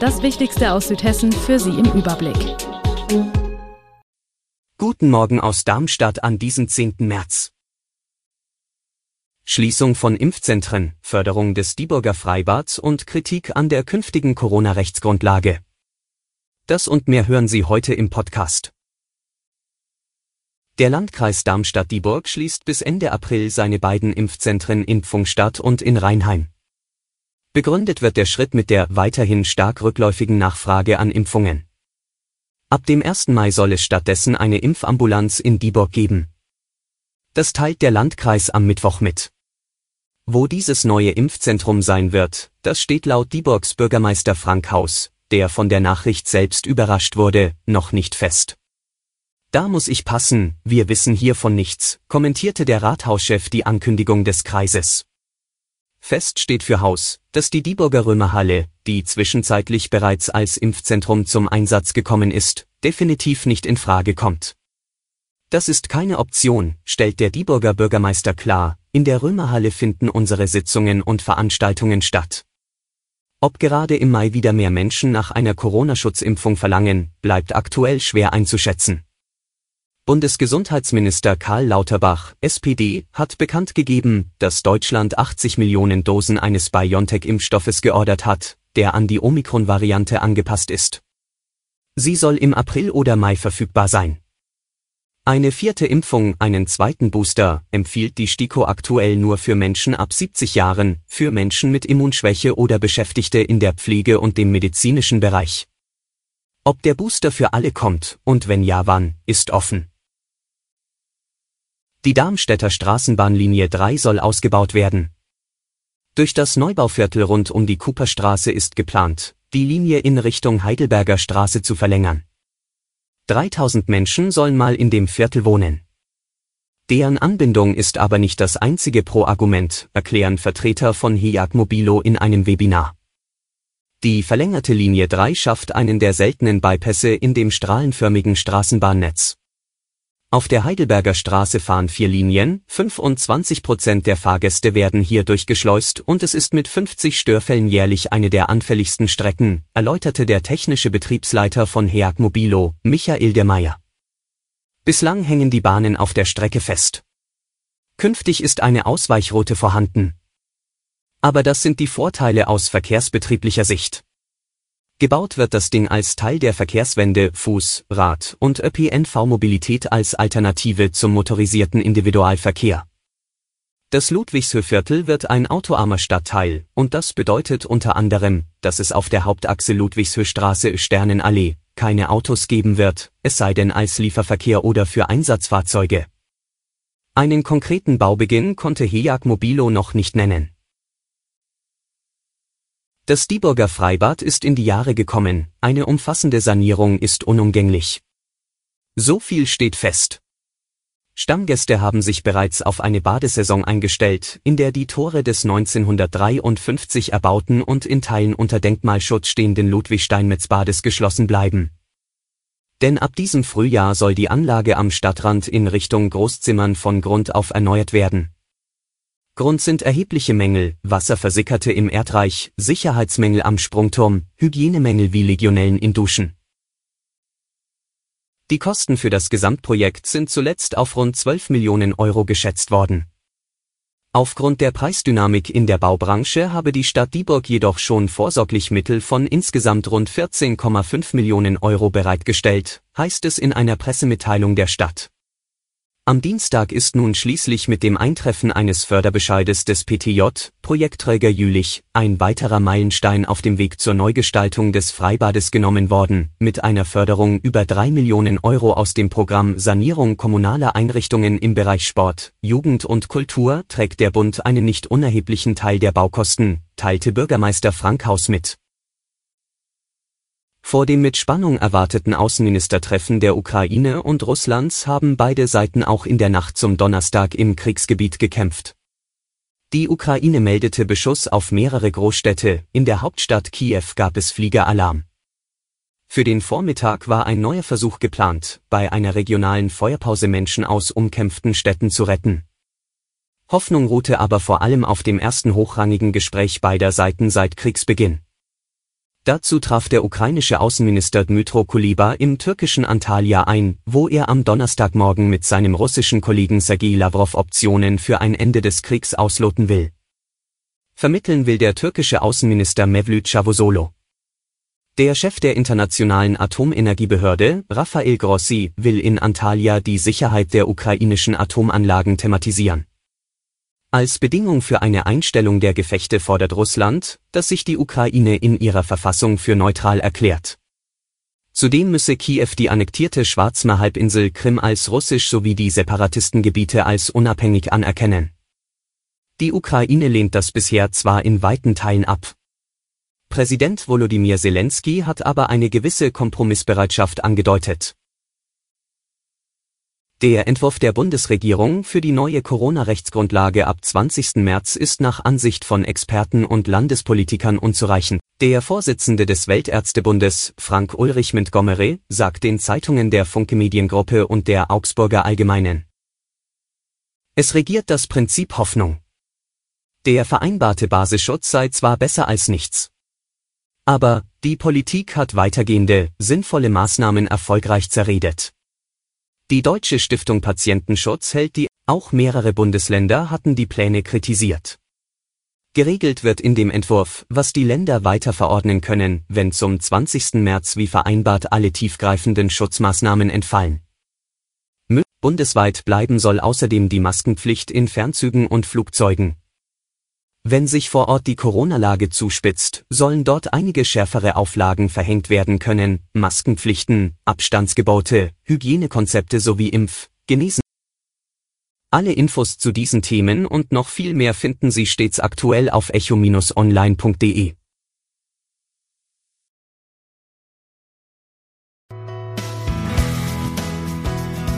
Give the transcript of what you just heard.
Das Wichtigste aus Südhessen für Sie im Überblick. Guten Morgen aus Darmstadt an diesem 10. März. Schließung von Impfzentren, Förderung des Dieburger Freibads und Kritik an der künftigen Corona-Rechtsgrundlage. Das und mehr hören Sie heute im Podcast. Der Landkreis Darmstadt-Dieburg schließt bis Ende April seine beiden Impfzentren in Pfungstadt und in Rheinheim. Begründet wird der Schritt mit der weiterhin stark rückläufigen Nachfrage an Impfungen. Ab dem 1. Mai soll es stattdessen eine Impfambulanz in Dieburg geben. Das teilt der Landkreis am Mittwoch mit. Wo dieses neue Impfzentrum sein wird, das steht laut Dieburgs Bürgermeister Frank Haus, der von der Nachricht selbst überrascht wurde, noch nicht fest. Da muss ich passen, wir wissen hiervon nichts, kommentierte der Rathauschef die Ankündigung des Kreises. Fest steht für Haus, dass die Dieburger Römerhalle, die zwischenzeitlich bereits als Impfzentrum zum Einsatz gekommen ist, definitiv nicht in Frage kommt. Das ist keine Option, stellt der Dieburger Bürgermeister klar, in der Römerhalle finden unsere Sitzungen und Veranstaltungen statt. Ob gerade im Mai wieder mehr Menschen nach einer Corona-Schutzimpfung verlangen, bleibt aktuell schwer einzuschätzen. Bundesgesundheitsminister Karl Lauterbach, SPD, hat bekannt gegeben, dass Deutschland 80 Millionen Dosen eines BioNTech-Impfstoffes geordert hat, der an die Omikron-Variante angepasst ist. Sie soll im April oder Mai verfügbar sein. Eine vierte Impfung, einen zweiten Booster, empfiehlt die STIKO aktuell nur für Menschen ab 70 Jahren, für Menschen mit Immunschwäche oder Beschäftigte in der Pflege und dem medizinischen Bereich. Ob der Booster für alle kommt und wenn ja wann, ist offen. Die Darmstädter Straßenbahnlinie 3 soll ausgebaut werden. Durch das Neubauviertel rund um die Cooperstraße ist geplant, die Linie in Richtung Heidelberger Straße zu verlängern. 3000 Menschen sollen mal in dem Viertel wohnen. Deren Anbindung ist aber nicht das einzige Pro-Argument, erklären Vertreter von HIAG Mobilo in einem Webinar. Die verlängerte Linie 3 schafft einen der seltenen Bypässe in dem strahlenförmigen Straßenbahnnetz. Auf der Heidelberger Straße fahren vier Linien, 25 Prozent der Fahrgäste werden hier durchgeschleust und es ist mit 50 Störfällen jährlich eine der anfälligsten Strecken, erläuterte der technische Betriebsleiter von HEAG Mobilo, Michael de Meyer. Bislang hängen die Bahnen auf der Strecke fest. Künftig ist eine Ausweichroute vorhanden. Aber das sind die Vorteile aus verkehrsbetrieblicher Sicht. Gebaut wird das Ding als Teil der Verkehrswende Fuß, Rad und ÖPNV-Mobilität als Alternative zum motorisierten Individualverkehr. Das Ludwigshöhviertel wird ein autoarmer Stadtteil und das bedeutet unter anderem, dass es auf der Hauptachse Ludwigshöhstraße Sternenallee keine Autos geben wird, es sei denn als Lieferverkehr oder für Einsatzfahrzeuge. Einen konkreten Baubeginn konnte HEAG Mobilo noch nicht nennen. Das Dieburger Freibad ist in die Jahre gekommen, eine umfassende Sanierung ist unumgänglich. So viel steht fest. Stammgäste haben sich bereits auf eine Badesaison eingestellt, in der die Tore des 1953 erbauten und in Teilen unter Denkmalschutz stehenden Ludwig-Steinmetz-Bades geschlossen bleiben. Denn ab diesem Frühjahr soll die Anlage am Stadtrand in Richtung Großzimmern von Grund auf erneuert werden. Grund sind erhebliche Mängel, Wasser versickerte im Erdreich, Sicherheitsmängel am Sprungturm, Hygienemängel wie Legionellen in Duschen. Die Kosten für das Gesamtprojekt sind zuletzt auf rund 12 Millionen Euro geschätzt worden. Aufgrund der Preisdynamik in der Baubranche habe die Stadt Dieburg jedoch schon vorsorglich Mittel von insgesamt rund 14,5 Millionen Euro bereitgestellt, heißt es in einer Pressemitteilung der Stadt. Am Dienstag ist nun schließlich mit dem Eintreffen eines Förderbescheides des PTJ, Projektträger Jülich, ein weiterer Meilenstein auf dem Weg zur Neugestaltung des Freibades genommen worden, mit einer Förderung über drei Millionen Euro aus dem Programm Sanierung kommunaler Einrichtungen im Bereich Sport, Jugend und Kultur trägt der Bund einen nicht unerheblichen Teil der Baukosten, teilte Bürgermeister Frank Haus mit. Vor dem mit Spannung erwarteten Außenministertreffen der Ukraine und Russlands haben beide Seiten auch in der Nacht zum Donnerstag im Kriegsgebiet gekämpft. Die Ukraine meldete Beschuss auf mehrere Großstädte, in der Hauptstadt Kiew gab es Fliegeralarm. Für den Vormittag war ein neuer Versuch geplant, bei einer regionalen Feuerpause Menschen aus umkämpften Städten zu retten. Hoffnung ruhte aber vor allem auf dem ersten hochrangigen Gespräch beider Seiten seit Kriegsbeginn. Dazu traf der ukrainische Außenminister Dmytro Kuleba im türkischen Antalya ein, wo er am Donnerstagmorgen mit seinem russischen Kollegen Sergei Lavrov Optionen für ein Ende des Kriegs ausloten will. Vermitteln will der türkische Außenminister Mevlüt Cavusoglu. Der Chef der Internationalen Atomenergiebehörde, Rafael Grossi, will in Antalya die Sicherheit der ukrainischen Atomanlagen thematisieren. Als Bedingung für eine Einstellung der Gefechte fordert Russland, dass sich die Ukraine in ihrer Verfassung für neutral erklärt. Zudem müsse Kiew die annektierte Schwarzmeerhalbinsel Krim als russisch sowie die Separatistengebiete als unabhängig anerkennen. Die Ukraine lehnt das bisher zwar in weiten Teilen ab. Präsident Volodymyr Zelensky hat aber eine gewisse Kompromissbereitschaft angedeutet. Der Entwurf der Bundesregierung für die neue Corona-Rechtsgrundlage ab 20. März ist nach Ansicht von Experten und Landespolitikern unzureichend. Der Vorsitzende des Weltärztebundes, Frank Ulrich Montgomery, sagt den Zeitungen der Funke Mediengruppe und der Augsburger Allgemeinen. Es regiert das Prinzip Hoffnung. Der vereinbarte Basisschutz sei zwar besser als nichts. Aber die Politik hat weitergehende, sinnvolle Maßnahmen erfolgreich zerredet. Die Deutsche Stiftung Patientenschutz hält die, auch mehrere Bundesländer hatten die Pläne kritisiert. Geregelt wird in dem Entwurf, was die Länder weiter verordnen können, wenn zum 20. März wie vereinbart alle tiefgreifenden Schutzmaßnahmen entfallen. Bundesweit bleiben soll außerdem die Maskenpflicht in Fernzügen und Flugzeugen, wenn sich vor Ort die Corona-Lage zuspitzt, sollen dort einige schärfere Auflagen verhängt werden können, Maskenpflichten, Abstandsgebote, Hygienekonzepte sowie Impf-, Genesen. Alle Infos zu diesen Themen und noch viel mehr finden Sie stets aktuell auf echo-online.de.